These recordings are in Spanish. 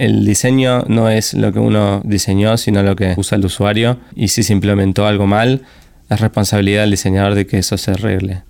el diseño no es lo que uno diseñó, sino lo que usa el usuario. Y si se implementó algo mal, es responsabilidad del diseñador de que eso se arregle.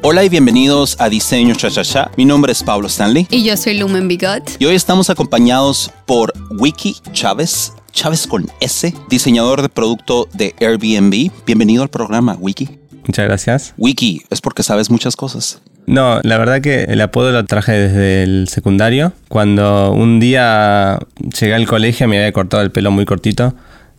Hola y bienvenidos a Diseño Cha Mi nombre es Pablo Stanley. Y yo soy Lumen Bigot. Y hoy estamos acompañados por Wiki Chávez, Chávez con S, diseñador de producto de Airbnb. Bienvenido al programa, Wiki. Muchas gracias. Wiki, es porque sabes muchas cosas. No, la verdad que el apodo lo traje desde el secundario. Cuando un día llegué al colegio me había cortado el pelo muy cortito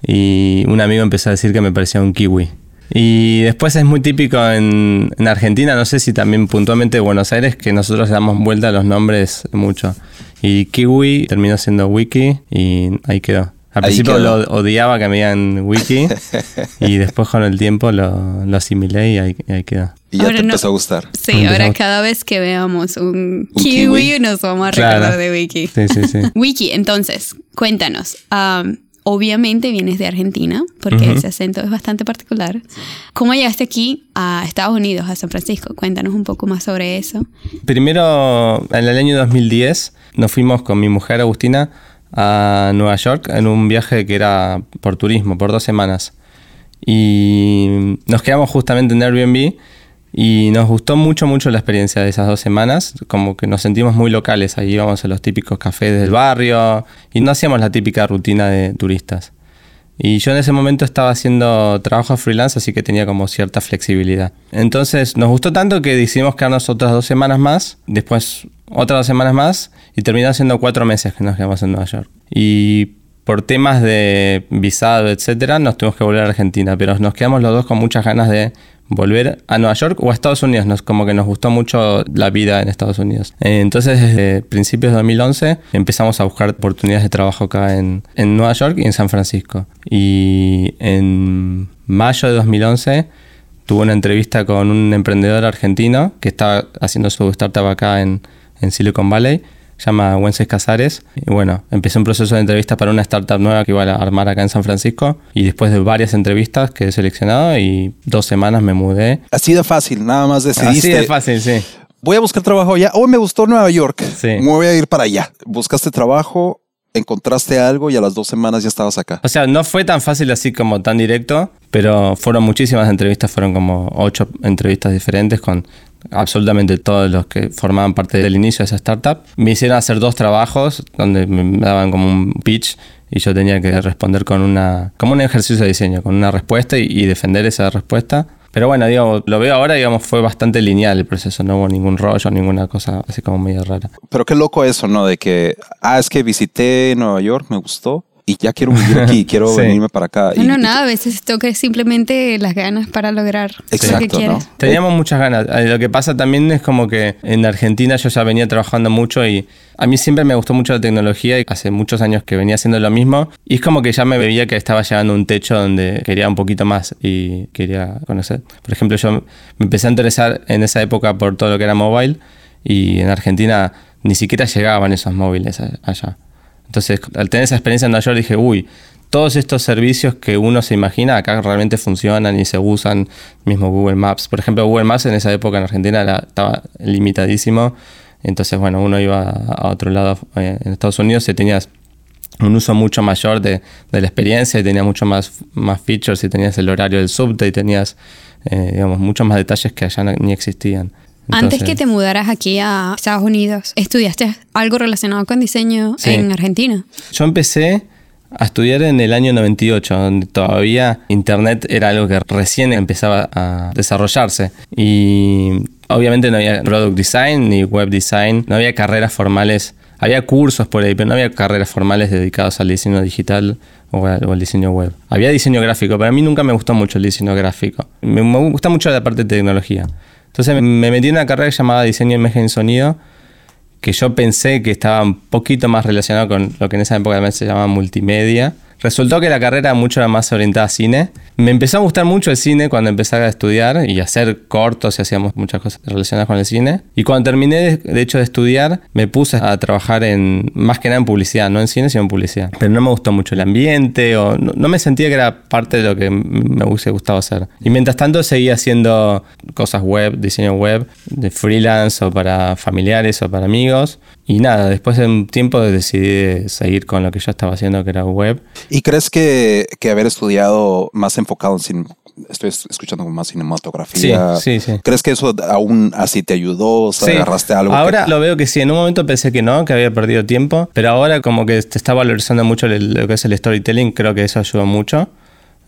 y un amigo empezó a decir que me parecía un kiwi. Y después es muy típico en, Argentina, no sé si también puntualmente Buenos Aires, que nosotros damos vuelta a los nombres mucho. Y Kiwi terminó siendo Wiki y ahí quedó. Al principio lo odiaba que me digan Wiki y después con el tiempo lo, asimilé y ahí, quedó. Y ya te empezó a gustar. Sí, ahora cada vez que veamos un, kiwi, nos vamos a recordar de Wiki. Sí, sí, sí. Wiki, entonces, cuéntanos. Um, Obviamente vienes de Argentina, porque ese acento es bastante particular. ¿Cómo llegaste aquí a Estados Unidos, a San Francisco? Cuéntanos un poco más sobre eso. Primero, en el año 2010, nos fuimos con mi mujer Agustina a Nueva York en un viaje que era por turismo, por dos semanas. Y nos quedamos justamente en Airbnb y nos gustó mucho, mucho la experiencia de esas dos semanas, como que nos sentimos muy locales, ahí íbamos a los típicos cafés del barrio y no hacíamos la típica rutina de turistas. Y yo en ese momento estaba haciendo trabajo freelance, así que tenía como cierta flexibilidad. Entonces nos gustó tanto que decidimos quedarnos otras dos semanas más, después otras dos semanas más, y terminó siendo cuatro meses que nos quedamos en Nueva York. Y por temas de visado, etcétera, nos tuvimos que volver a Argentina, pero nos quedamos los dos con muchas ganas de volver a Nueva York o a Estados Unidos. Nos, como que nos gustó mucho la vida en Estados Unidos. Eh, entonces, desde principios de 2011 empezamos a buscar oportunidades de trabajo acá en, en Nueva York y en San Francisco. Y en mayo de 2011 tuve una entrevista con un emprendedor argentino que estaba haciendo su startup acá en, en Silicon Valley llama Wences Casares. Y bueno, empecé un proceso de entrevistas para una startup nueva que iba a armar acá en San Francisco. Y después de varias entrevistas quedé seleccionado y dos semanas me mudé. Ha sido fácil, nada más decidiste. Así de fácil, sí. Voy a buscar trabajo allá. Hoy me gustó Nueva York. Sí. Me voy a ir para allá. Buscaste trabajo, encontraste algo y a las dos semanas ya estabas acá. O sea, no fue tan fácil así como tan directo, pero fueron muchísimas entrevistas, fueron como ocho entrevistas diferentes con absolutamente todos los que formaban parte del inicio de esa startup. Me hicieron hacer dos trabajos donde me daban como un pitch y yo tenía que responder con una, como un ejercicio de diseño, con una respuesta y, defender esa respuesta. Pero bueno, digo, lo veo ahora, digamos, fue bastante lineal el proceso, no hubo ningún rollo, ninguna cosa así como medio rara. Pero qué loco eso, ¿no? De que, ah, es que visité Nueva York, me gustó, y ya quiero vivir aquí, quiero venirme para acá. No, no, nada, a veces toca simplemente las ganas para lograr lo que quieres. Teníamos muchas ganas. Eh, lo que pasa también es como que en Argentina yo ya venía trabajando mucho y a mí siempre me gustó mucho la tecnología y hace muchos años que venía haciendo lo mismo y es como que ya me veía que estaba llegando a un techo donde quería un poquito más y quería conocer. Por ejemplo, yo me empecé a interesar en esa época por todo lo que era mobile y en Argentina ni siquiera llegaban esos móviles allá. Entonces, al tener esa experiencia en Nueva York, dije, uy, todos estos servicios que uno se imagina acá realmente funcionan y se usan, mismo Google Maps. Por ejemplo, Google Maps en esa época en Argentina estaba limitadísimo. Entonces, bueno, uno iba a otro lado eh, en Estados Unidos y tenías un uso mucho mayor de, la experiencia y tenías mucho más, más features y tenías el horario del subte y tenías, eh, digamos, muchos más detalles que allá ni existían. Antes que te mudaras aquí a Estados Unidos, ¿estudiaste algo relacionado con diseño en Argentina? Yo empecé a estudiar en el año 98, donde todavía Internet era algo que recién empezaba a desarrollarse. Y obviamente no había product design ni web design, no había carreras formales. Había cursos por ahí, pero no había carreras formales dedicadas al diseño digital o al, diseño web. Había diseño gráfico, pero a mí nunca me gustó mucho el diseño gráfico. Me, me gusta mucho la parte de tecnología. Entonces me metí en una carrera llamada Diseño, Imagen y Sonido, que yo pensé que estaba un poquito más relacionado con lo que en esa época se llamaba multimedia, Resultó que la carrera mucho más orientada a cine. Me empezó a gustar mucho el cine cuando empecé a estudiar y a hacer cortos y hacíamos muchas cosas relacionadas con el cine. Y cuando terminé, de, hecho, de estudiar, me puse a trabajar en, más que nada en publicidad, no en cine, sino en publicidad. Pero no me gustó mucho el ambiente o no, me sentía que era parte de lo que me hubiese gustado hacer. Y mientras tanto seguía haciendo cosas web, diseño web, de freelance o para familiares o para amigos. Y nada, después de un tiempo decidí seguir con lo que yo estaba haciendo, que era web. ¿Y crees que, que haber estudiado más enfocado en cine, estoy escuchando más cinematografía. Sí, sí, sí. ¿Crees que eso aún así te ayudó? O sea, agarraste algo. Ahora lo veo que sí. En un momento pensé que no, que había perdido tiempo. Pero ahora, como que te está valorizando mucho lo que es el storytelling, creo que eso ayudó mucho.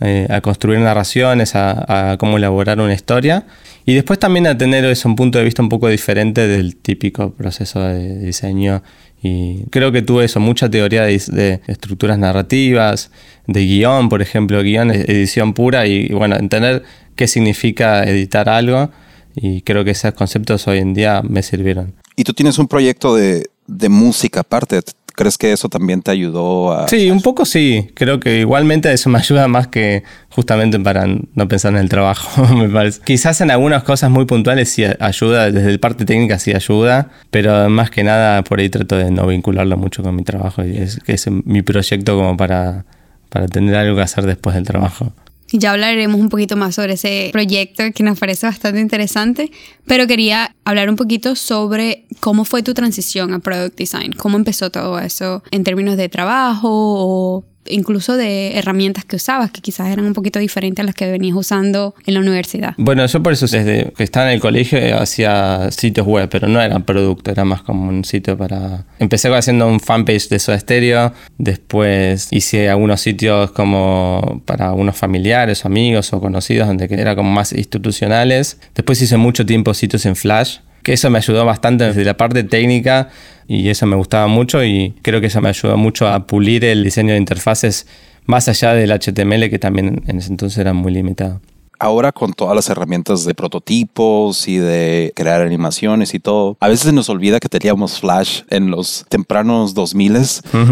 Eh, a construir narraciones, a, a, cómo elaborar una historia. Y después también a tener eso, un punto de vista un poco diferente del típico proceso de diseño. Y creo que tuve eso, mucha teoría de, estructuras narrativas, de guion, por ejemplo, guion, edición pura y, bueno, entender qué significa editar algo. Y creo que esos conceptos hoy en día me sirvieron. Y tú tienes un proyecto de, de música aparte. ¿Crees que eso también te ayudó a...? Sí, un poco sí. Creo que igualmente eso me ayuda más que justamente para no pensar en el trabajo, me parece. Quizás en algunas cosas muy puntuales sí ayuda, desde el parte técnica sí ayuda, pero más que nada por ahí trato de no vincularlo mucho con mi trabajo y es que es mi proyecto como para, para tener algo que hacer después del trabajo. Ya hablaremos un poquito más sobre ese proyecto que nos parece bastante interesante, pero quería hablar un poquito sobre cómo fue tu transición a Product Design, cómo empezó todo eso en términos de trabajo o incluso de herramientas que usabas, que quizás eran un poquito diferentes a las que venías usando en la universidad. Bueno, yo por eso desde que estaba en el colegio hacía sitios web, pero no era producto, era más como un sitio para... Empecé haciendo un fanpage de Soda Stereo, después hice algunos sitios como para unos familiares amigos o conocidos, donde era como más institucionales. Después hice mucho tiempo sitios en Flash, que eso me ayudó bastante desde la parte técnica y eso me gustaba mucho y creo que eso me ayudó mucho a pulir el diseño de interfaces más allá del HTML que también en ese entonces era muy limitado. Ahora con todas las herramientas de prototipos y de crear animaciones y todo, a veces nos olvida que teníamos Flash en los tempranos 2000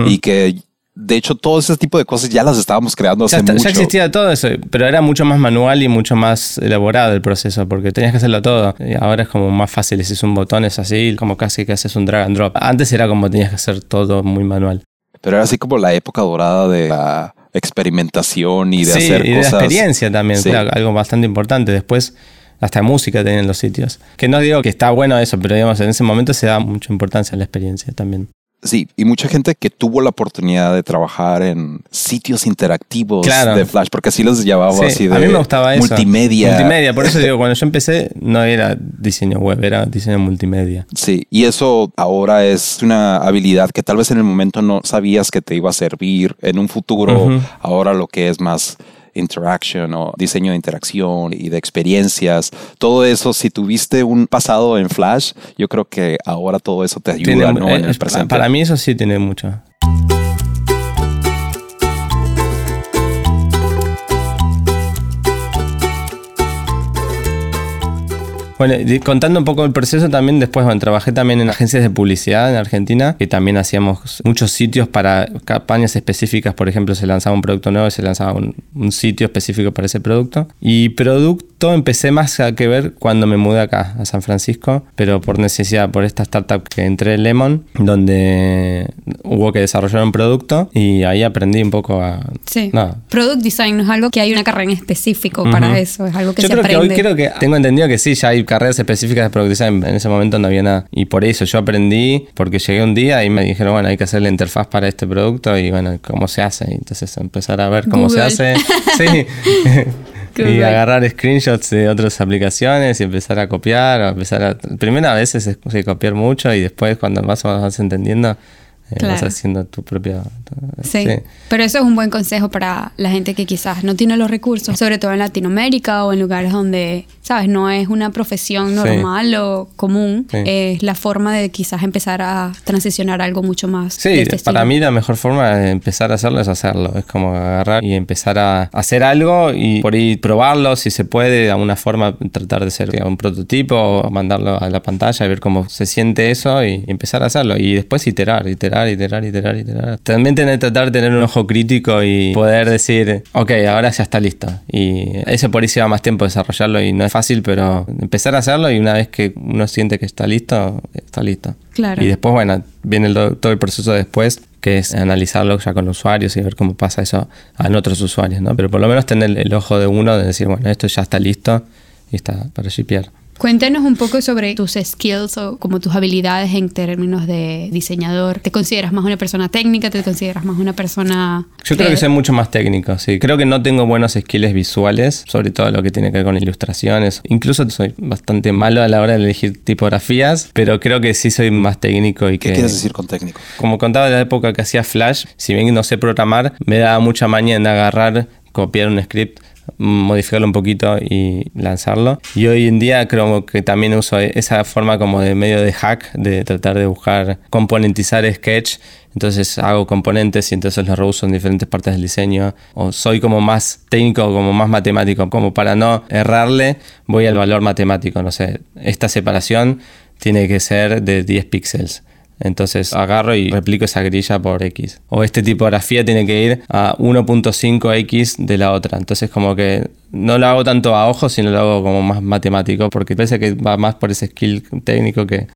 y que de hecho, todo ese tipo de cosas ya las estábamos creando hace mucho. Ya existía todo eso, pero era mucho más manual y mucho más elaborado el proceso, porque tenías que hacerlo todo. Y ahora es como más fácil, si es un botón, es así, como casi que haces un drag and drop. Antes era como tenías que hacer todo muy manual. Pero era así como la época dorada de la experimentación y de hacer y cosas. de experiencia también, algo bastante importante. Después hasta música tenían los sitios. Que no digo que está bueno eso, pero digamos, en ese momento se da mucha importancia a la experiencia también. Sí, y mucha gente que tuvo la oportunidad de trabajar en sitios interactivos de Flash, porque así los llamaba así de a mí me gustaba multimedia. Multimedia, por eso digo, cuando yo empecé no era diseño web, era diseño multimedia. Sí, y eso ahora es una habilidad que tal vez en el momento no sabías que te iba a servir en un futuro, ahora lo que es más interaction o diseño de interacción y de experiencias. Todo eso, si tuviste un pasado en Flash, yo creo que ahora todo eso te ayuda ¿no? en el eh, presente. Para mí eso sí tiene mucho. Bueno, contando un poco el proceso también, después bueno, trabajé también en agencias de publicidad en Argentina, que también hacíamos muchos sitios para campañas específicas, por ejemplo, se lanzaba un producto nuevo se lanzaba un, un sitio específico para ese producto. Y producto empecé más a que ver cuando me mudé acá, a San Francisco, pero por necesidad, por esta startup que entré en Lemon, donde hubo que desarrollar un producto y ahí aprendí un poco a... Sí. Product design no es algo que hay una carrera en específico para eso, es algo que Yo se creo aprende. que hoy creo que tengo entendido que sí, ya hay carreras específicas de Product Design. En ese momento no había nada. Y por eso yo aprendí, porque llegué un día y me dijeron, bueno, hay que hacer la interfaz para este producto y bueno, ¿cómo se hace? Y entonces empezar a ver cómo se hace. Sí. y agarrar screenshots de otras aplicaciones y empezar a copiar. O empezar a... Primero a veces es copiar mucho y después cuando más vas entendiendo eh, vas haciendo tu propia... Sí. pero eso es un buen consejo para la gente que quizás no tiene los recursos, sobre todo en Latinoamérica o en lugares donde, sabes, no es una profesión normal o común, es la forma de quizás empezar a transicionar algo mucho más. Sí, este para mí la mejor forma de empezar a hacerlo es hacerlo, es como agarrar y empezar a hacer algo y por ahí probarlo si se puede, de alguna forma tratar de ser un prototipo mandarlo a la pantalla y ver cómo se siente eso y empezar a hacerlo y después iterar, iterar iterar, iterar, iterar, iterar. También tener, tratar de tener un ojo crítico y poder decir, ok, ahora ya está listo. Y ese por ahí lleva más tiempo desarrollarlo y no es fácil, pero empezar a hacerlo y una vez que uno siente que está listo, está listo. Claro. Y después, bueno, viene el- todo el proceso después, que es analizarlo ya con usuarios y ver cómo pasa eso en otros usuarios, ¿no? Pero por lo menos tener el ojo de uno de decir, bueno, esto ya está listo y está para shipear. Cuéntanos un poco sobre tus skills o como tus habilidades en términos de diseñador. ¿Te consideras más una persona técnica? ¿Te consideras más una persona... Yo creo que soy mucho más técnico, sí. Creo que no tengo buenos skills visuales, sobre todo lo que tiene que ver con ilustraciones. Incluso soy bastante malo a la hora de elegir tipografías, pero creo que sí soy más técnico y ¿Qué que... quieres decir con técnico? Como contaba de la época que hacía Flash, si bien no sé programar, me daba mucha maña en agarrar, copiar un script, modificarlo un poquito y lanzarlo. Y hoy en día creo que también uso esa forma como de medio de hack, de tratar de buscar componentizar Sketch. Entonces hago componentes y entonces los reuso en diferentes partes del diseño. O soy como más técnico, como más matemático, como para no errarle, voy al valor matemático. No sé, esta separación tiene que ser de 10 píxeles. Entonces agarro y replico esa grilla por X. O este tipografía tiene que ir a 1.5X de la otra. Entonces como que no lo hago tanto a ojo, sino lo hago como más matemático, porque parece que va más por ese skill técnico que...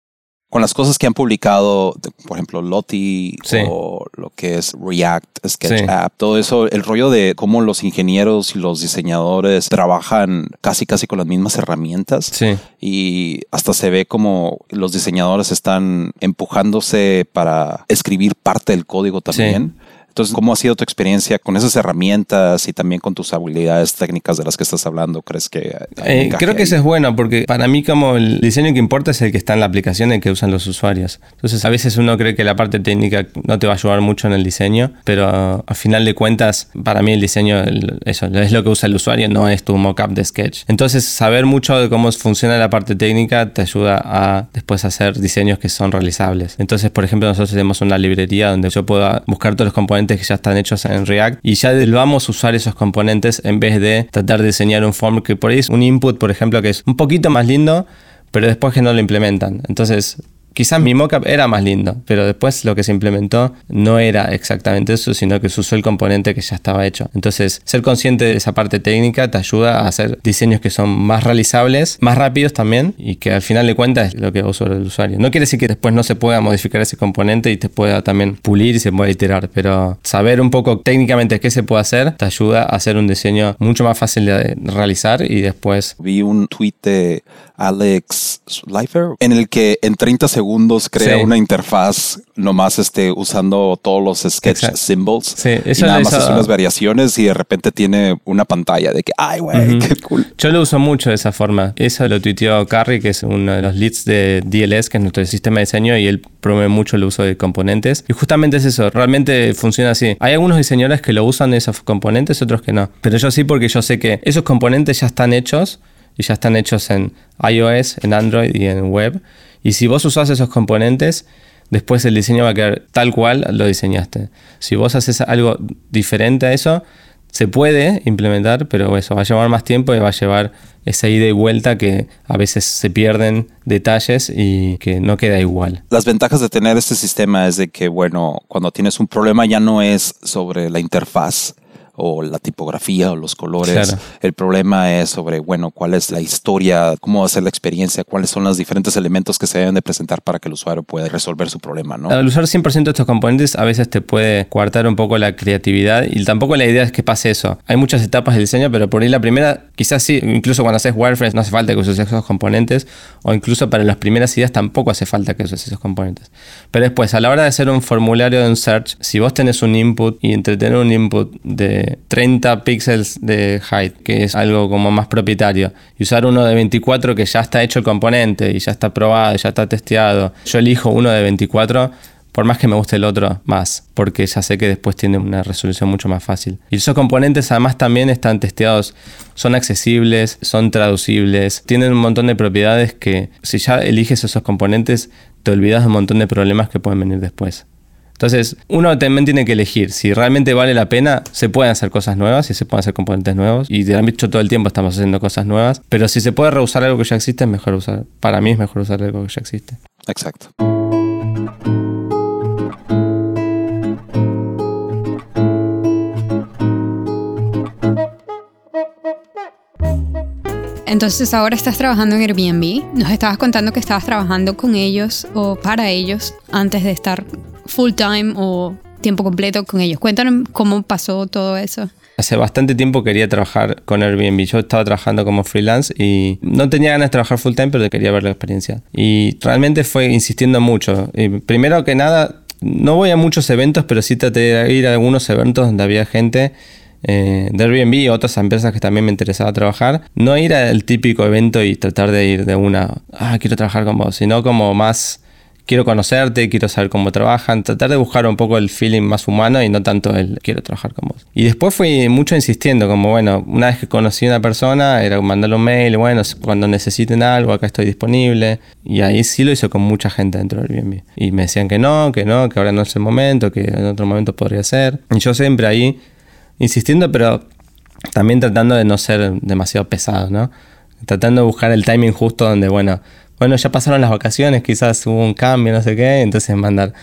Con las cosas que han publicado, por ejemplo, Lottie Sí. o lo que es React, Sketch Sí. App, todo eso, el rollo de cómo los ingenieros y los diseñadores trabajan casi casi con las mismas herramientas. Sí. y hasta se ve como los diseñadores están empujándose para escribir parte del código también. Entonces, ¿cómo ha sido tu experiencia con esas herramientas y también con tus habilidades técnicas de las que estás hablando? ¿Crees que Eh, creo que ahí? eso es bueno porque para mí como el diseño que importa es el que está en la aplicación y el que usan los usuarios. Entonces a veces uno cree que la parte técnica no te va a ayudar mucho en el diseño, pero a final de cuentas para mí el diseño el- eso es lo que usa el usuario, no es tu mockup de sketch. Entonces saber mucho de cómo funciona la parte técnica te ayuda a después hacer diseños que son realizables. Entonces por ejemplo nosotros tenemos una librería donde yo puedo buscar todos los componentes que ya están hechos en React y ya vamos a usar esos componentes en vez de tratar de diseñar un form que por ahí es un input, por ejemplo, que es un poquito más lindo, pero después que no lo implementan. Entonces, quizás mi mockup era más lindo, pero después lo que se implementó no era exactamente eso, sino que se usó el componente que ya estaba hecho. Entonces, ser consciente de esa parte técnica te ayuda a hacer diseños que son más realizables, más rápidos también, y que al final de cuentas es lo que usa el usuario. No quiere decir que después no se pueda modificar ese componente y te pueda también pulir y se pueda iterar, pero saber un poco técnicamente qué se puede hacer te ayuda a hacer un diseño mucho más fácil de realizar y después Vi un tweet de Alex Schleifer en el que en 30 segundos crea Sí. una interfaz nomás este, usando todos los sketch Exacto. symbols. Sí, y nada más hace unas variaciones y de repente tiene una pantalla de que, ay, güey, qué cool. Yo lo uso mucho de esa forma. Eso lo tuiteó Carrie, que es uno de los leads de DLS, que es nuestro sistema de diseño, y él promueve mucho el uso de componentes. Y justamente es eso, realmente funciona así. Hay algunos diseñadores que lo usan esos componentes, otros que no. Pero yo sí porque yo sé que esos componentes ya están hechos y ya están hechos en iOS, en Android y en web. Y si vos usás esos componentes, después el diseño va a quedar tal cual lo diseñaste. Si vos haces algo diferente a eso, se puede implementar, pero eso va a llevar más tiempo y va a llevar esa ida y vuelta que a veces se pierden detalles y que no queda igual. Las ventajas de tener este sistema es de que, bueno, cuando tienes un problema ya no es sobre la interfaz o la tipografía o los colores. Claro. El problema es sobre, bueno, cuál es la historia, cómo va a ser la experiencia, cuáles son los diferentes elementos que se deben de presentar para que el usuario pueda resolver su problema, ¿no? Al usar 100% estos componentes a veces te puede coartar un poco la creatividad y tampoco la idea es que pase eso. Hay muchas etapas del diseño, pero por ahí la primera, quizás sí, incluso cuando haces wireframes no hace falta que uses esos componentes o incluso para las primeras ideas tampoco hace falta que uses esos componentes. Pero después, a la hora de hacer un formulario de un search, si vos tenés un input y entre tener un input de 30 píxeles de height, que es algo como más propietario, y usar uno de 24 que ya está hecho el componente y ya está probado, ya está testeado, yo elijo uno de 24 por más que me guste el otro más, porque ya sé que después tiene una resolución mucho más fácil. Y esos componentes además también están testeados, son accesibles, son traducibles, tienen un montón de propiedades que si ya eliges esos componentes te olvidas de un montón de problemas que pueden venir después. Entonces, uno también tiene que elegir si realmente vale la pena, se pueden hacer cosas nuevas y se pueden hacer componentes nuevos. Y de hecho todo el tiempo estamos haciendo cosas nuevas. Pero si se puede reusar algo que ya existe, es mejor usar. Para mí es mejor usar algo que ya existe. Exacto. Entonces ahora estás trabajando en Airbnb. Nos estabas contando que estabas trabajando con ellos o para ellos antes de estar full time o tiempo completo con ellos. Cuéntanos cómo pasó todo eso. Hace bastante tiempo quería trabajar con Airbnb. Yo estaba trabajando como freelance y no tenía ganas de trabajar full time, pero quería ver la experiencia. Y realmente fue insistiendo mucho. Y primero que nada, no voy a muchos eventos, pero sí traté de ir a algunos eventos donde había gente eh, de Airbnb y otras empresas que también me interesaba trabajar. No ir al típico evento y tratar de ir de una, ah, quiero trabajar con vos, sino como más quiero conocerte, quiero saber cómo trabajan, tratar de buscar un poco el feeling más humano y no tanto el quiero trabajar con vos. Y después fui mucho insistiendo, como bueno, una vez que conocí a una persona, era mandarle un mail, bueno, cuando necesiten algo, acá estoy disponible. Y ahí sí lo hice con mucha gente dentro del Airbnb. Y me decían que no, que no, que ahora no es el momento, que en otro momento podría ser. Y yo siempre ahí insistiendo, pero también tratando de no ser demasiado pesado, ¿no? Tratando de buscar el timing justo donde, bueno, bueno, ya pasaron las vacaciones, quizás hubo un cambio, no sé qué, entonces mandar,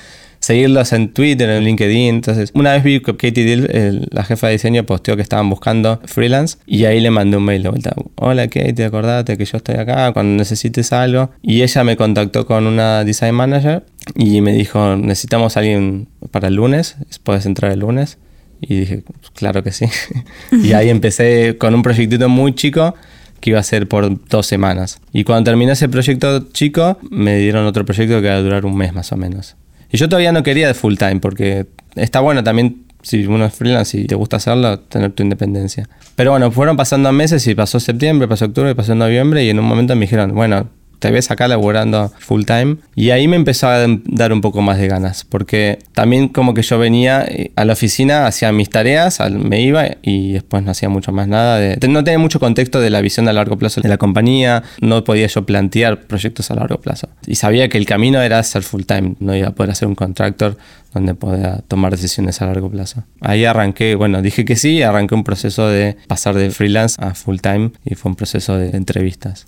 seguirlos en Twitter, en LinkedIn. Entonces, una vez vi que Katie Dill, la jefa de diseño, posteó que estaban buscando freelance y ahí le mandé un mail de vuelta. Hola Katie, acordate que yo estoy acá cuando necesites algo. Y ella me contactó con una design manager y me dijo, necesitamos a alguien para el lunes, puedes entrar el lunes. Y dije, claro que sí. y ahí empecé con un proyectito muy chico que iba a ser por dos semanas. Y cuando terminé ese proyecto chico, me dieron otro proyecto que iba a durar un mes más o menos. Y yo todavía no quería de full time porque está bueno también si uno es freelance y te gusta hacerlo, tener tu independencia. Pero bueno, fueron pasando meses y pasó septiembre, pasó octubre, pasó noviembre y en un momento me dijeron, bueno, te ves acá laborando full time. Y ahí me empezó a dar un poco más de ganas, porque también como que yo venía eh, a la oficina, hacía mis tareas, me iba y después no hacía mucho más nada. No tenía mucho contexto de la visión a largo plazo de la compañía, no podía yo plantear proyectos a largo plazo. Y sabía que el camino era ser full time, no iba a poder hacer un contractor donde podía tomar decisiones a largo plazo. Ahí arranqué, bueno, dije que sí, arranqué un proceso de pasar de freelance a full time y fue un proceso de entrevistas.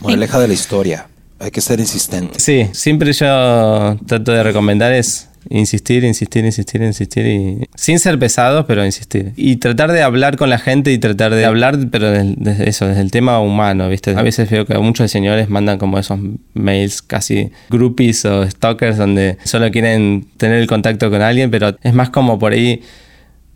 Moraleja de la historia. Hay que ser insistente. Sí, siempre yo trato de recomendar es insistir, insistir, insistir, insistir y sin ser pesados, pero insistir. Y tratar de hablar con la gente y tratar de hablar, pero desde eso, desde el tema humano, ¿viste? A veces veo que muchos señores mandan como esos mails casi groupies o stalkers donde solo quieren tener el contacto con alguien, pero es más como por ahí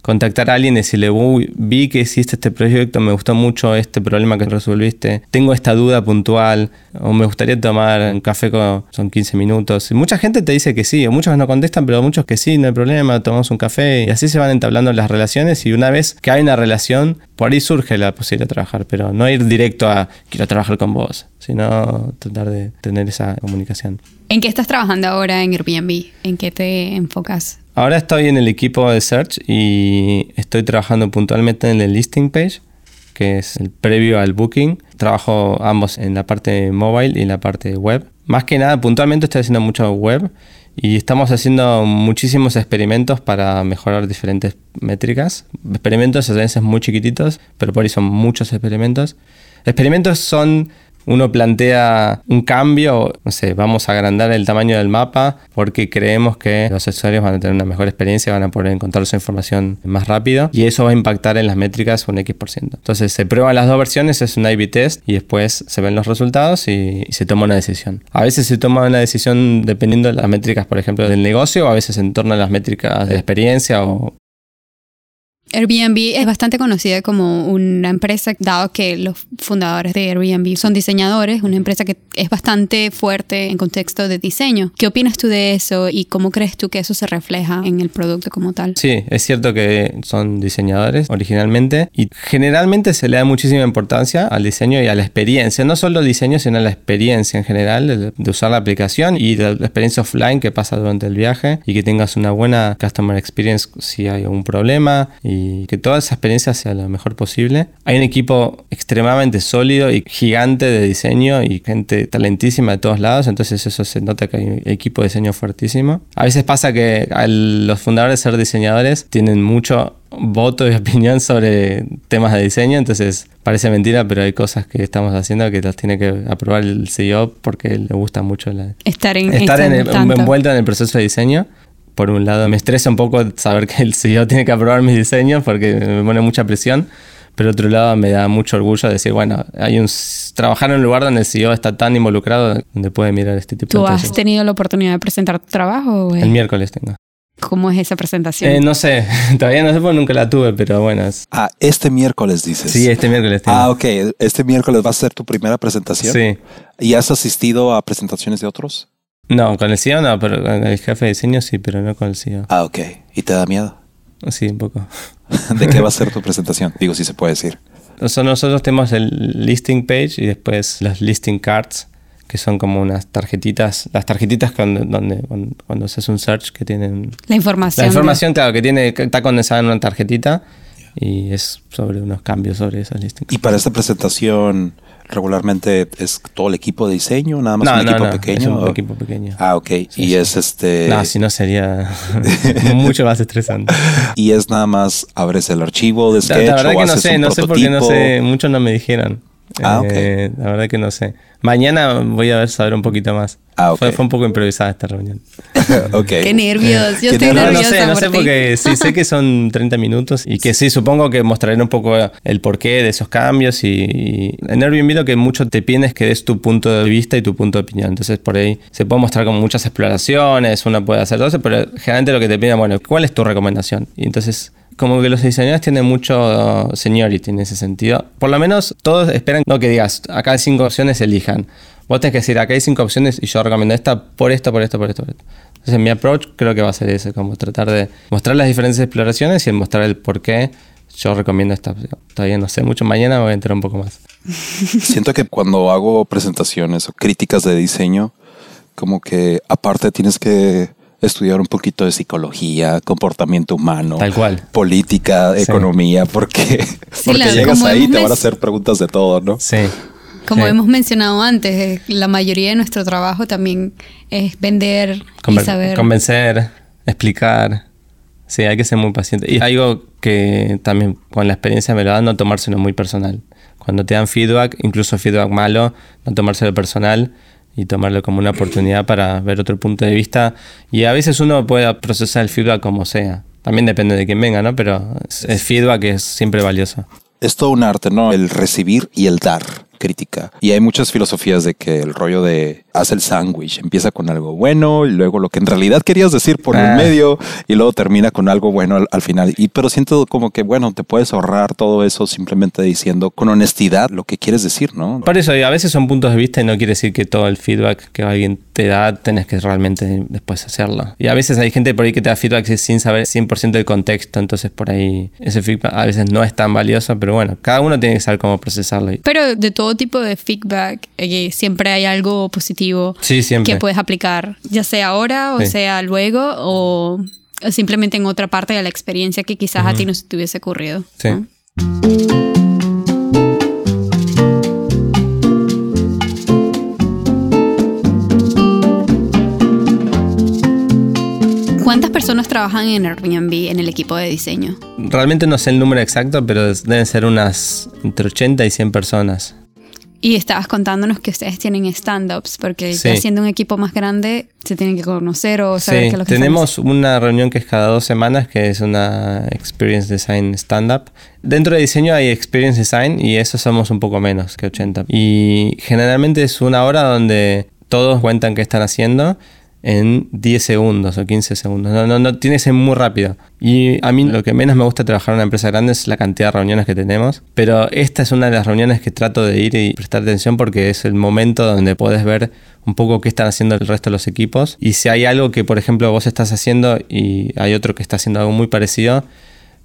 contactar a alguien y decirle, uy, vi que hiciste este proyecto, me gustó mucho este problema que resolviste, tengo esta duda puntual, o me gustaría tomar un café con, son 15 minutos. Y mucha gente te dice que sí, o muchos no contestan, pero muchos que sí, no hay problema, tomamos un café, y así se van entablando las relaciones, y una vez que hay una relación, por ahí surge la posibilidad de trabajar, pero no ir directo a, quiero trabajar con vos, sino tratar de tener esa comunicación. ¿En qué estás trabajando ahora en Airbnb? ¿En qué te enfocas? Ahora estoy en el equipo de Search y estoy trabajando puntualmente en el listing page, que es el previo al booking. Trabajo ambos en la parte mobile y en la parte web. Más que nada, puntualmente estoy haciendo mucho web y estamos haciendo muchísimos experimentos para mejorar diferentes métricas. Experimentos a veces muy chiquititos, pero por ahí son muchos experimentos. Experimentos son uno plantea un cambio, no sé, vamos a agrandar el tamaño del mapa porque creemos que los usuarios van a tener una mejor experiencia, van a poder encontrar su información más rápido y eso va a impactar en las métricas un X%. Entonces se prueban las dos versiones, es un A-B test y después se ven los resultados y, se toma una decisión. A veces se toma una decisión dependiendo de las métricas, por ejemplo, del negocio, a veces en torno a las métricas de experiencia o, Airbnb es bastante conocida como una empresa, dado que los fundadores de Airbnb son diseñadores, una empresa que es bastante fuerte en contexto de diseño. ¿Qué opinas tú de eso y cómo crees tú que eso se refleja en el producto como tal? Sí, es cierto que son diseñadores originalmente y generalmente se le da muchísima importancia al diseño y a la experiencia, no solo diseño, sino a la experiencia en general de, usar la aplicación y la experiencia offline que pasa durante el viaje y que tengas una buena customer experience si hay algún problema y y que toda esa experiencia sea lo mejor posible. Hay un equipo extremadamente sólido y gigante de diseño y gente talentísima de todos lados, entonces eso se nota que hay un equipo de diseño fuertísimo. A veces pasa que los fundadores ser diseñadores tienen mucho voto y opinión sobre temas de diseño, entonces parece mentira, pero hay cosas que estamos haciendo que las tiene que aprobar el CEO porque le gusta mucho estar, en, estar en envuelto en el proceso de diseño por un lado me estresa un poco saber que el CEO tiene que aprobar mis diseños porque me pone mucha presión, Pero otro lado me da mucho orgullo decir, bueno, hay un trabajar en un lugar donde el CEO está tan involucrado, donde puede mirar este tipo ¿Tú de has cosas. tenido la oportunidad de presentar tu trabajo? El miércoles tengo. ¿Cómo es esa presentación? Eh, no sé, todavía no sé porque nunca la tuve, pero bueno. es- Ah, este miércoles dices. Sí, este miércoles tengo. Ah, ok. Este miércoles va a ser tu primera presentación. Sí. ¿Y has asistido a presentaciones de otros? No, con el CEO no, pero con el jefe de diseño sí, pero no con el CEO. Ah, ok. ¿Y te da miedo? Sí, un poco. ¿De qué va a ser tu presentación? Digo, si se puede decir. Nosotros tenemos el listing page y después los listing cards, que son como unas tarjetitas, las tarjetitas cuando, donde, cuando, cuando haces un search que tienen... la información. La de- información, claro, que tiene que está condensada en una tarjetita y es sobre unos cambios sobre esos listing Y para esta presentación, regularmente es todo el equipo de diseño, nada más No, un no, equipo no, pequeño. es un ¿o? equipo pequeño. Ah, ok. y es este. No, si no sería mucho más estresante. Y es nada más abres el archivo de La, sketch la verdad o que no sé, no sé porque no sé, muchos no me dijeron. Ah, ok. Eh, La verdad que no sé. Mañana voy a ver saber un poquito más. Ah, ok. fue, fue un poco improvisada esta reunión. ok. Qué nervios. Yo Qué estoy nervios. No, no nerviosa sé, no por sé porque sí sé que son 30 minutos y que sí, supongo que mostraré un poco el porqué de esos cambios y, y en Airbnb lo que mucho te piden es que des tu punto de vista y tu punto de opinión. Entonces por ahí se puede mostrar como muchas exploraciones, uno puede hacer todo eso, pero generalmente lo que te piden, bueno, ¿cuál es tu recomendación? Y entonces como que los diseñadores tienen mucho seniority en ese sentido. Por lo menos todos esperan no que digas, acá hay cinco opciones, elijan. Vos tenés que decir, acá hay cinco opciones y yo recomiendo esta por esto, por esto, por esto, por esto. Entonces mi approach creo que va a ser ese, como tratar de mostrar las diferentes exploraciones y el mostrar el por qué yo recomiendo esta opción. Todavía no sé mucho, mañana me voy a enterar un poco más. Siento que cuando hago presentaciones o críticas de diseño, como que aparte tienes que estudiar un poquito de psicología, comportamiento humano, Tal cual. política, Sí. economía, porque, Sí, porque la- llegas ahí y te van a hacer preguntas de todo, ¿no? Sí. Como Sí. hemos mencionado antes, eh, la mayoría de nuestro trabajo también es vender y Conven- saber. Convencer, explicar. Sí, hay que ser muy paciente. Y algo que también con la experiencia me lo da, no tomárselo muy personal. Cuando te dan feedback, incluso feedback malo, no tomárselo personal y tomarlo como una oportunidad para ver otro punto de vista. Y a veces uno puede procesar el feedback como sea. También depende de quién venga, ¿no? Pero el feedback es siempre valioso. Es todo un arte, ¿no? El recibir y el dar crítica. Y hay muchas filosofías de que el rollo de haz el sándwich, empieza con algo bueno y luego lo que en realidad querías decir por el Ah. medio y luego termina con algo bueno al, al final. Y pero siento como que bueno, te puedes ahorrar todo eso simplemente diciendo con honestidad lo que quieres decir, ¿no? Por eso, y a veces son puntos de vista y no quiere decir que todo el feedback que alguien te da tenés que realmente después hacerlo. Y a veces hay gente por ahí que te da feedback sin saber 100% del contexto, entonces por ahí ese feedback a veces no es tan valioso, pero bueno, cada uno tiene que saber cómo procesarlo. Pero de todo tipo de feedback, eh, siempre hay algo positivo Sí, que puedes aplicar, ya sea ahora o Sí. sea luego o simplemente en otra parte de la experiencia que quizás a ti no se te hubiese ocurrido. Sí. ¿no? ¿Cuántas personas trabajan en Airbnb en el equipo de diseño? Realmente no sé el número exacto, pero deben ser unas entre 80 y 100 personas. Y estabas contándonos que ustedes tienen stand-ups, porque Sí. siendo un equipo más grande se tienen que conocer o saber Sí, qué es lo que tenemos una reunión que es cada dos semanas, que es una Experience Design Stand-Up. Dentro de diseño hay Experience Design y eso somos un poco menos que 80. Y generalmente es una hora donde todos cuentan qué están haciendo en 10 segundos o 15 segundos. No, no, no tiene que ser muy rápido. Y a mí lo que menos me gusta trabajar en una empresa grande es la cantidad de reuniones que tenemos. Pero esta es una de las reuniones que trato de ir y prestar atención porque es el momento donde puedes ver un poco qué están haciendo el resto de los equipos. Y si hay algo que, por ejemplo, vos estás haciendo y hay otro que está haciendo algo muy parecido,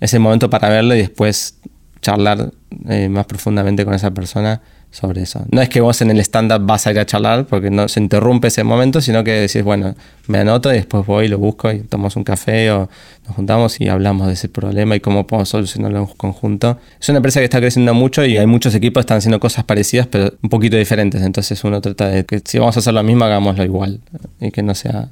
es el momento para verlo y después charlar eh, más profundamente con esa persona sobre eso. No es que vos en el stand-up vas a ir a charlar porque no se interrumpe ese momento, sino que decís, bueno, me anoto y después voy, lo busco y tomamos un café o nos juntamos y hablamos de ese problema y cómo podemos solucionarlo en conjunto. Es una empresa que está creciendo mucho y hay muchos equipos que están haciendo cosas parecidas pero un poquito diferentes. Entonces uno trata de que si vamos a hacer lo mismo, hagámoslo igual y que no sea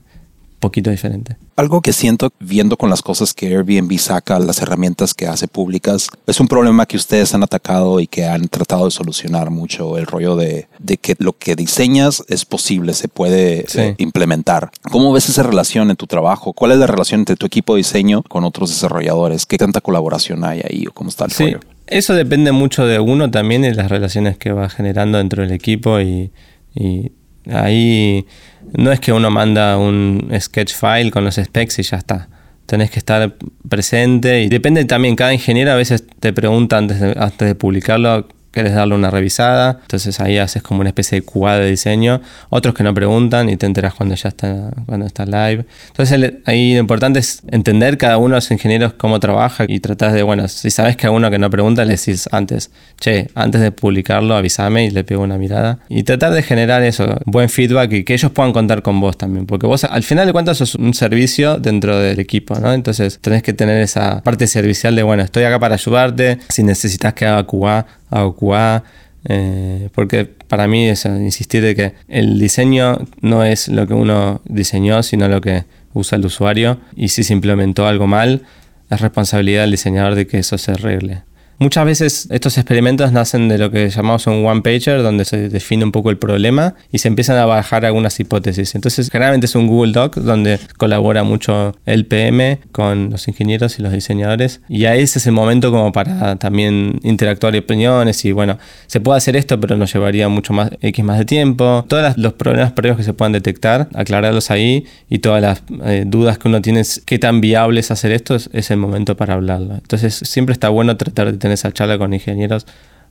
poquito diferente. Algo que siento viendo con las cosas que Airbnb saca, las herramientas que hace públicas, es un problema que ustedes han atacado y que han tratado de solucionar mucho, el rollo de, de que lo que diseñas es posible, se puede Sí. eh, implementar. ¿Cómo ves esa relación en tu trabajo? ¿Cuál es la relación entre tu equipo de diseño con otros desarrolladores? ¿Qué tanta colaboración hay ahí o cómo está el Sí, rollo? Eso depende mucho de uno también y las relaciones que va generando dentro del equipo y, y ahí no es que uno manda un sketch file con los specs y ya está. Tenés que estar presente y depende también, cada ingeniero a veces te pregunta antes de, antes de publicarlo querés darle una revisada, entonces ahí haces como una especie de QA de diseño, otros que no preguntan y te enteras cuando ya está, cuando está live. Entonces ahí lo importante es entender cada uno de los ingenieros cómo trabaja y tratar de, bueno, si sabes que a uno que no pregunta, le decís antes, che, antes de publicarlo avísame y le pego una mirada. Y tratar de generar eso, buen feedback y que ellos puedan contar con vos también, porque vos al final de cuentas sos un servicio dentro del equipo, ¿no? Entonces tenés que tener esa parte servicial de, bueno, estoy acá para ayudarte, si necesitas que haga QA, hago QA, eh, porque para mí es insistir de que el diseño no es lo que uno diseñó, sino lo que usa el usuario, y si se implementó algo mal, es responsabilidad del diseñador de que eso se arregle. Muchas veces estos experimentos nacen de lo que llamamos un one-pager, donde se define un poco el problema y se empiezan a bajar algunas hipótesis. Entonces, generalmente es un Google Doc donde colabora mucho el PM con los ingenieros y los diseñadores. Y ahí ese es el momento como para también interactuar opiniones y bueno, se puede hacer esto, pero nos llevaría mucho más X más de tiempo. Todos los problemas previos que se puedan detectar, aclararlos ahí y todas las eh, dudas que uno tiene, qué tan viable es hacer esto, es, es el momento para hablarlo. Entonces, siempre está bueno tratar de tener esa charla con ingenieros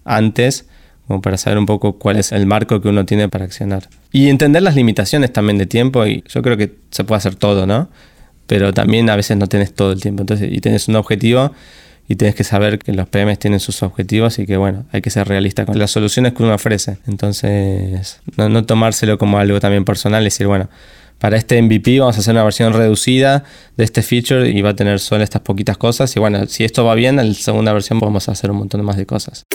antes, como para saber un poco cuál es el marco que uno tiene para accionar. Y entender las limitaciones también de tiempo, y yo creo que se puede hacer todo, ¿no? Pero también a veces no tienes todo el tiempo, entonces, y tienes un objetivo y tienes que saber que los PMs tienen sus objetivos y que bueno, hay que ser realista con las soluciones que uno ofrece. Entonces, no, no tomárselo como algo también personal decir, bueno, para este MVP vamos a hacer una versión reducida de este feature y va a tener solo estas poquitas cosas. Y bueno, si esto va bien, en la segunda versión vamos a hacer un montón más de cosas.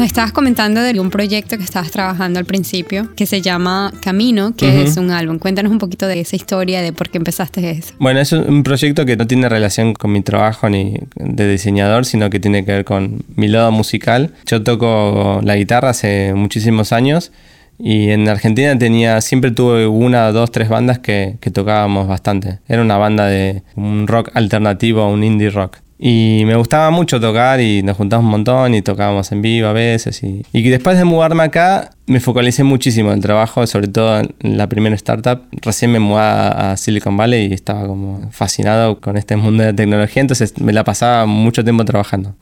Nos estabas comentando de un proyecto que estabas trabajando al principio, que se llama Camino, que es un álbum. Cuéntanos un poquito de esa historia, de por qué empezaste eso. Bueno, es un proyecto que no tiene relación con mi trabajo ni de diseñador, sino que tiene que ver con mi lado musical. Yo toco la guitarra hace muchísimos años y en Argentina tenía, siempre tuve una, dos, tres bandas que, que tocábamos bastante. Era una banda de un rock alternativo, un indie rock. Y me gustaba mucho tocar y nos juntamos un montón y tocábamos en vivo a veces. Y, y después de mudarme acá, me focalicé muchísimo en el trabajo, sobre todo en la primera startup. Recién me mudé a Silicon Valley y estaba como fascinado con este mundo de tecnología, entonces me la pasaba mucho tiempo trabajando.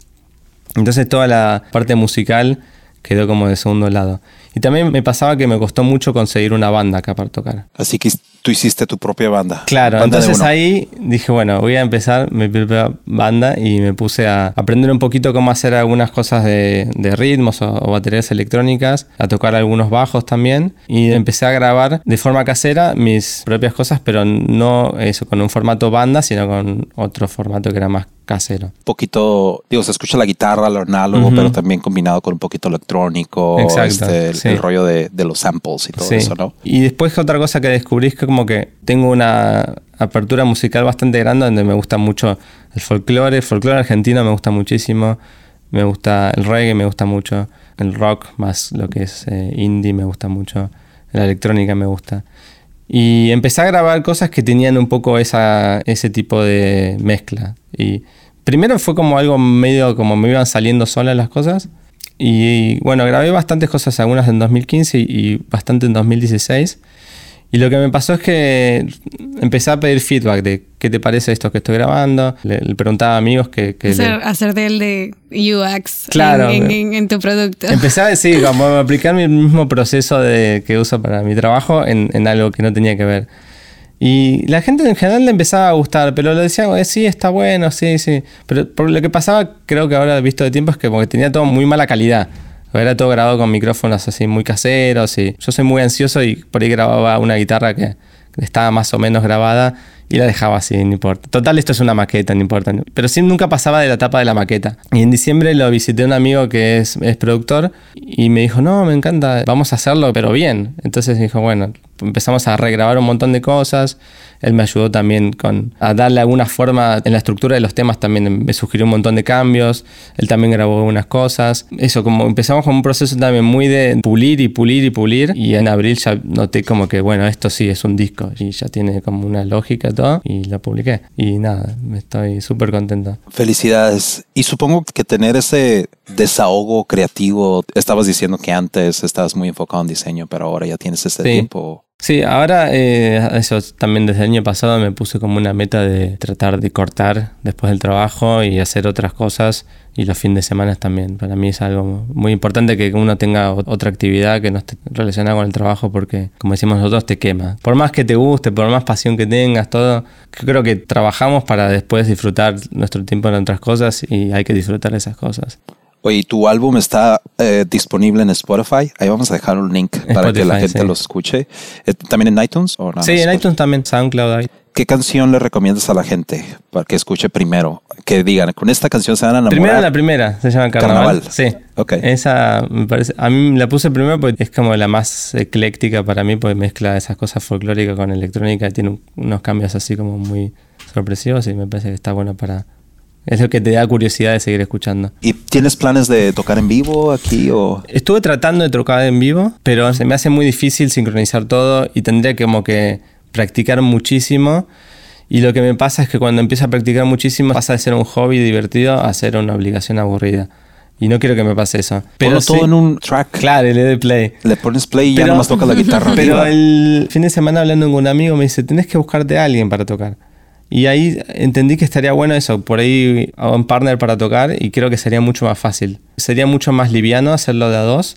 Entonces toda la parte musical quedó como de segundo lado. Y también me pasaba que me costó mucho conseguir una banda acá para tocar. Así que tú hiciste tu propia banda. Claro, entonces ahí dije, bueno, voy a empezar mi propia banda y me puse a aprender un poquito cómo hacer algunas cosas de, ritmos o, baterías electrónicas, a tocar algunos bajos también y empecé a grabar de forma casera mis propias cosas, pero no eso con un formato banda, sino con otro formato que era más casero. Un poquito, digo, se escucha la guitarra, lo análogo, pero también combinado con un poquito electrónico, este, el, rollo de, los samples y todo eso, ¿no? Y después otra cosa que descubrí es que como que tengo una apertura musical bastante grande donde me gusta mucho el folclore, el folclore argentino me gusta muchísimo, me gusta el reggae, me gusta mucho el rock, más lo que es eh, indie me gusta mucho, la electrónica me gusta. Y empecé a grabar cosas que tenían un poco esa, ese tipo de mezcla. Y primero fue como algo medio como me iban saliendo solas las cosas. Y bueno, grabé bastantes cosas, algunas en 2015 y bastante en 2016. Y lo que me pasó es que empecé a pedir feedback de qué te parece esto que estoy grabando. Le, preguntaba a amigos que... hacer, hacer del de UX en, tu producto. Empecé a decir, como aplicar mi mismo proceso de, que uso para mi trabajo en, en, algo que no tenía que ver. Y la gente en general le empezaba a gustar, pero lo decía, sí, está bueno, sí, sí. Pero por lo que pasaba, creo que ahora visto de tiempo, es que porque tenía todo muy mala calidad. Era todo grabado con micrófonos así muy caseros y yo soy muy ansioso y por ahí grababa una guitarra que estaba más o menos grabada y la dejaba así, no importa. Total, esto es una maqueta, no importa. Pero sí nunca pasaba de la etapa de la maqueta. Y en diciembre lo visité un amigo que es, es productor y me dijo, no, me encanta, vamos a hacerlo, pero bien. Entonces dijo, bueno, empezamos a regrabar un montón de cosas. Él me ayudó también con a darle alguna forma en la estructura de los temas, también me sugirió un montón de cambios. Él también grabó algunas cosas. Eso, como empezamos con un proceso también muy de pulir y pulir y pulir. Y en abril ya noté como que, bueno, esto sí es un disco y ya tiene como una lógica todo. Y lo publiqué. Y nada, me estoy súper contento. Felicidades. Y supongo que tener ese desahogo creativo, estabas diciendo que antes estabas muy enfocado en diseño, pero ahora ya tienes ese tiempo Sí, ahora eh, eso también desde el año pasado me puse como una meta de tratar de cortar después del trabajo y hacer otras cosas y los fines de semana también. Para mí es algo muy importante que uno tenga otra actividad que no esté relacionada con el trabajo porque, como decimos nosotros, te quema. Por más que te guste, por más pasión que tengas, todo, creo que trabajamos para después disfrutar nuestro tiempo en otras cosas y hay que disfrutar esas cosas. Oye, tu álbum está eh, disponible en Spotify. Ahí vamos a dejar un link para que la gente lo escuche. Eh, ¿También en iTunes? O sí, en iTunes también, SoundCloud. ¿Qué canción le recomiendas a la gente para que escuche primero? Que digan, con esta canción se van a enamorar. Primero la primera, se llama Carnaval. Sí. Ok. Esa me parece, a mí la puse primero porque es como la más ecléctica para mí, porque mezcla esas cosas folclóricas con electrónica, tiene unos cambios así como muy sorpresivos y me parece que está bueno para es lo que te da curiosidad de seguir escuchando. ¿Y tienes planes de tocar en vivo aquí o...? Estuve tratando de tocar en vivo, pero se me hace muy difícil sincronizar todo y tendría como que practicar muchísimo. Y lo que me pasa es que cuando empiezo a practicar muchísimo pasa de ser un hobby divertido a ser una obligación aburrida. Y no quiero que me pase eso. Pero todo en un track. Claro, le doy play. Le pones play y ya nomás toca la guitarra. Pero el fin de semana hablando con un amigo me dice, tenés que buscarte a alguien para tocar. Y ahí entendí que estaría bueno eso, por ahí a un partner para tocar y creo que sería mucho más fácil. Sería mucho más liviano hacerlo de a dos.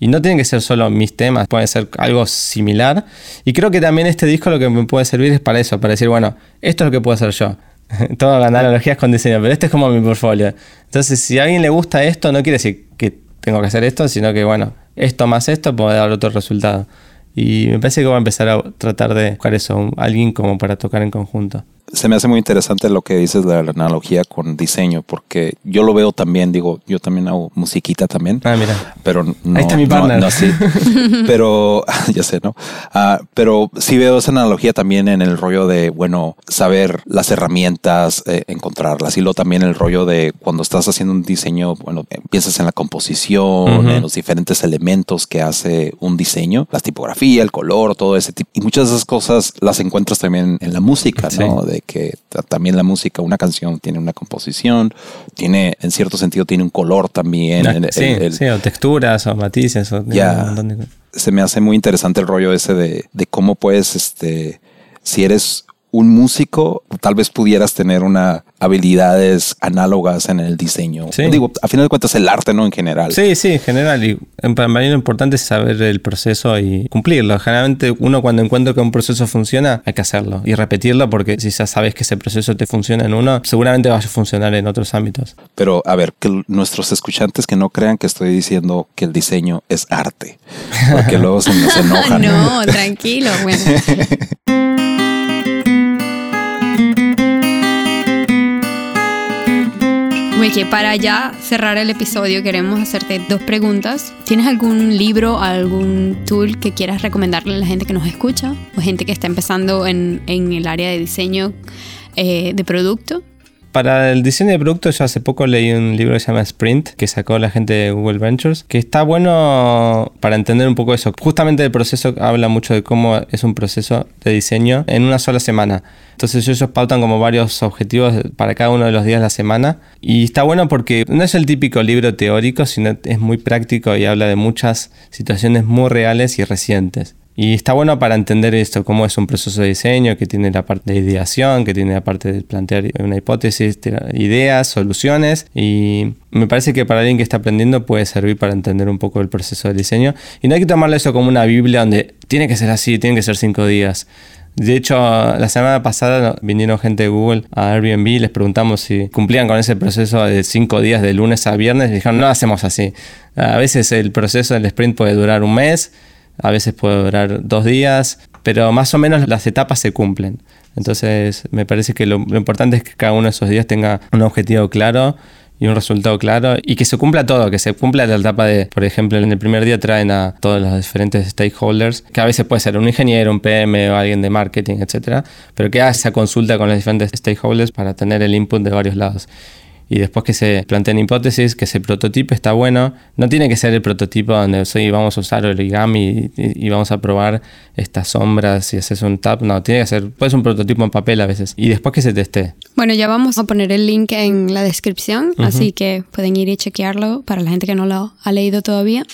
Y no tienen que ser solo mis temas, puede ser algo similar. Y creo que también este disco lo que me puede servir es para eso, para decir, bueno, esto es lo que puedo hacer yo. Todo analogías con diseño, pero este es como mi portfolio. Entonces, si a alguien le gusta esto, no quiere decir que tengo que hacer esto, sino que, bueno, esto más esto puede dar otro resultado. Y me parece que voy a empezar a tratar de buscar eso, alguien como para tocar en conjunto se me hace muy interesante lo que dices de la analogía con diseño, porque yo lo veo también, digo, yo también hago musiquita también. Ah, mira. Pero no. Ahí está mi partner. No, sí. pero, ya sé, ¿no? Ah, pero sí veo esa analogía también en el rollo de, bueno, saber las herramientas, eh, encontrarlas. Y luego también el rollo de cuando estás haciendo un diseño, bueno, piensas en la composición, en los diferentes elementos que hace un diseño, la el color, todo ese tipo. Y muchas de esas cosas las encuentras también en la música, ¿no? De que también la música, una canción tiene una composición, tiene, en cierto sentido, tiene un color también. sí, sí, o texturas o matices. O ya, se me hace muy interesante el rollo ese de, de cómo puedes, este, si eres un músico, tal vez pudieras tener una habilidades análogas en el diseño. Digo, a final de cuentas el arte, ¿no? En general. Sí, sí, en general. Y para mí lo importante es saber el proceso y cumplirlo. Generalmente uno cuando encuentra que un proceso funciona, hay que hacerlo y repetirlo porque si ya sabes que ese proceso te funciona en uno, seguramente va a funcionar en otros ámbitos. Pero a ver, que nuestros escuchantes que no crean que estoy diciendo que el diseño es arte, porque luego se nos enojan. no, tranquilo, bueno. que para ya cerrar el episodio queremos hacerte dos preguntas. ¿Tienes algún libro, algún tool que quieras recomendarle a la gente que nos escucha o gente que está empezando en, en el área de diseño eh, de producto? Para el diseño de productos, yo hace poco leí un libro que se llama Sprint, que sacó la gente de Google Ventures, que está bueno para entender un poco eso. Justamente el proceso habla mucho de cómo es un proceso de diseño en una sola semana. Entonces ellos pautan como varios objetivos para cada uno de los días de la semana. Y está bueno porque no es el típico libro teórico, sino es muy práctico y habla de muchas situaciones muy reales y recientes. Y está bueno para entender esto, cómo es un proceso de diseño, que tiene la parte de ideación, que tiene la parte de plantear una hipótesis, ideas, soluciones. Y me parece que para alguien que está aprendiendo puede servir para entender un poco el proceso de diseño. Y no hay que tomarlo eso como una Biblia donde tiene que ser así, tiene que ser cinco días. De hecho, la semana pasada vinieron gente de Google a Airbnb les preguntamos si cumplían con ese proceso de cinco días de lunes a viernes y dijeron, no hacemos así. A veces el proceso del sprint puede durar un mes a veces puede durar dos días, pero más o menos las etapas se cumplen. Entonces me parece que lo, importante es que cada uno de esos días tenga un objetivo claro y un resultado claro y que se cumpla todo, que se cumpla la etapa de, por ejemplo, en el primer día traen a todos los diferentes stakeholders, que a veces puede ser un ingeniero, un PM o alguien de marketing, etcétera, pero que haga esa consulta con los diferentes stakeholders para tener el input de varios lados y después que se planteen hipótesis, que ese prototipo está bueno. No tiene que ser el prototipo donde soy, vamos a usar origami y, y, vamos a probar estas sombras y haces un tap. No, tiene que ser, puede ser un prototipo en papel a veces. Y después que se teste. Bueno, ya vamos a poner el link en la descripción, así que pueden ir y chequearlo para la gente que no lo ha leído todavía.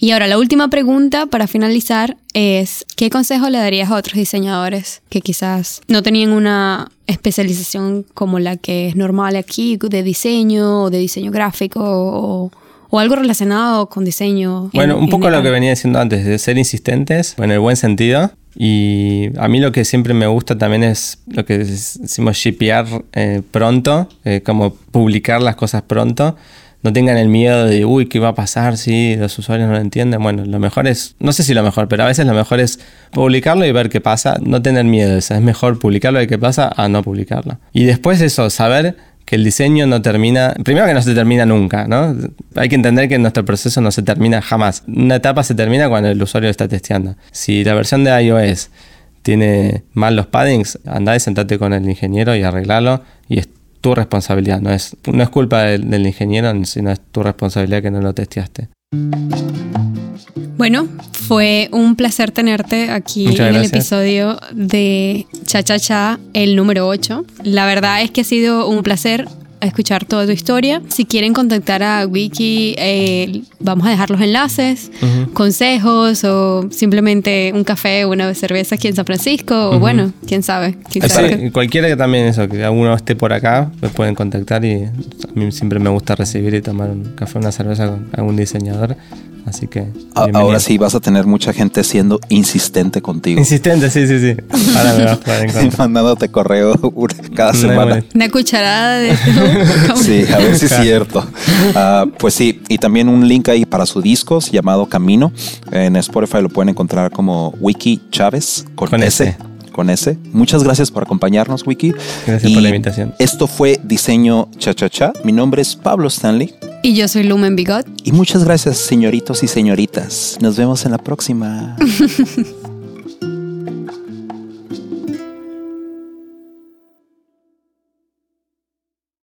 Y ahora la última pregunta para finalizar es, ¿qué consejo le darías a otros diseñadores que quizás no tenían una especialización como la que es normal aquí de diseño o de diseño gráfico o, o algo relacionado con diseño? Bueno, en, un poco lo que venía diciendo antes, de ser insistentes, en el buen sentido. Y a mí lo que siempre me gusta también es lo que decimos shipear eh, pronto, eh, como publicar las cosas pronto no tengan el miedo de, uy, ¿qué va a pasar si los usuarios no lo entienden? Bueno, lo mejor es, no sé si lo mejor, pero a veces lo mejor es publicarlo y ver qué pasa, no tener miedo es mejor publicarlo y qué pasa a no publicarlo. Y después eso, saber que el diseño no termina, primero que no se termina nunca, ¿no? Hay que entender que nuestro proceso no se termina jamás. Una etapa se termina cuando el usuario está testeando. Si la versión de iOS tiene mal los paddings, anda y sentate con el ingeniero y arreglalo y tu responsabilidad, no es, no es culpa del, del ingeniero, sino es tu responsabilidad que no lo testeaste. Bueno, fue un placer tenerte aquí en el episodio de Cha Cha Cha, el número 8. La verdad es que ha sido un placer a escuchar toda tu historia. Si quieren contactar a Wiki, eh, vamos a dejar los enlaces, consejos o simplemente un café o una cerveza aquí en San Francisco. O bueno, quién sabe. Cualquiera que también eso, que alguno esté por acá, me pueden contactar y a mí siempre me gusta recibir y tomar un café o una cerveza con algún diseñador. Así que. Ahora sí vas a tener mucha gente siendo insistente contigo. Insistente, sí, sí, sí. Ahora me vas a poder encontrar. mandándote correo cada semana. Una cucharada de. sí, a ver si es cierto. Uh, pues sí, y también un link ahí para su disco llamado Camino. En Spotify lo pueden encontrar como Wiki Chávez con, con S. Con S. Muchas gracias por acompañarnos, Wiki. Gracias por la invitación. Esto fue Diseño Cha Cha Cha. Mi nombre es Pablo Stanley. Y yo soy Lumen Bigot. Y muchas gracias, señoritos y señoritas. Nos vemos en la próxima.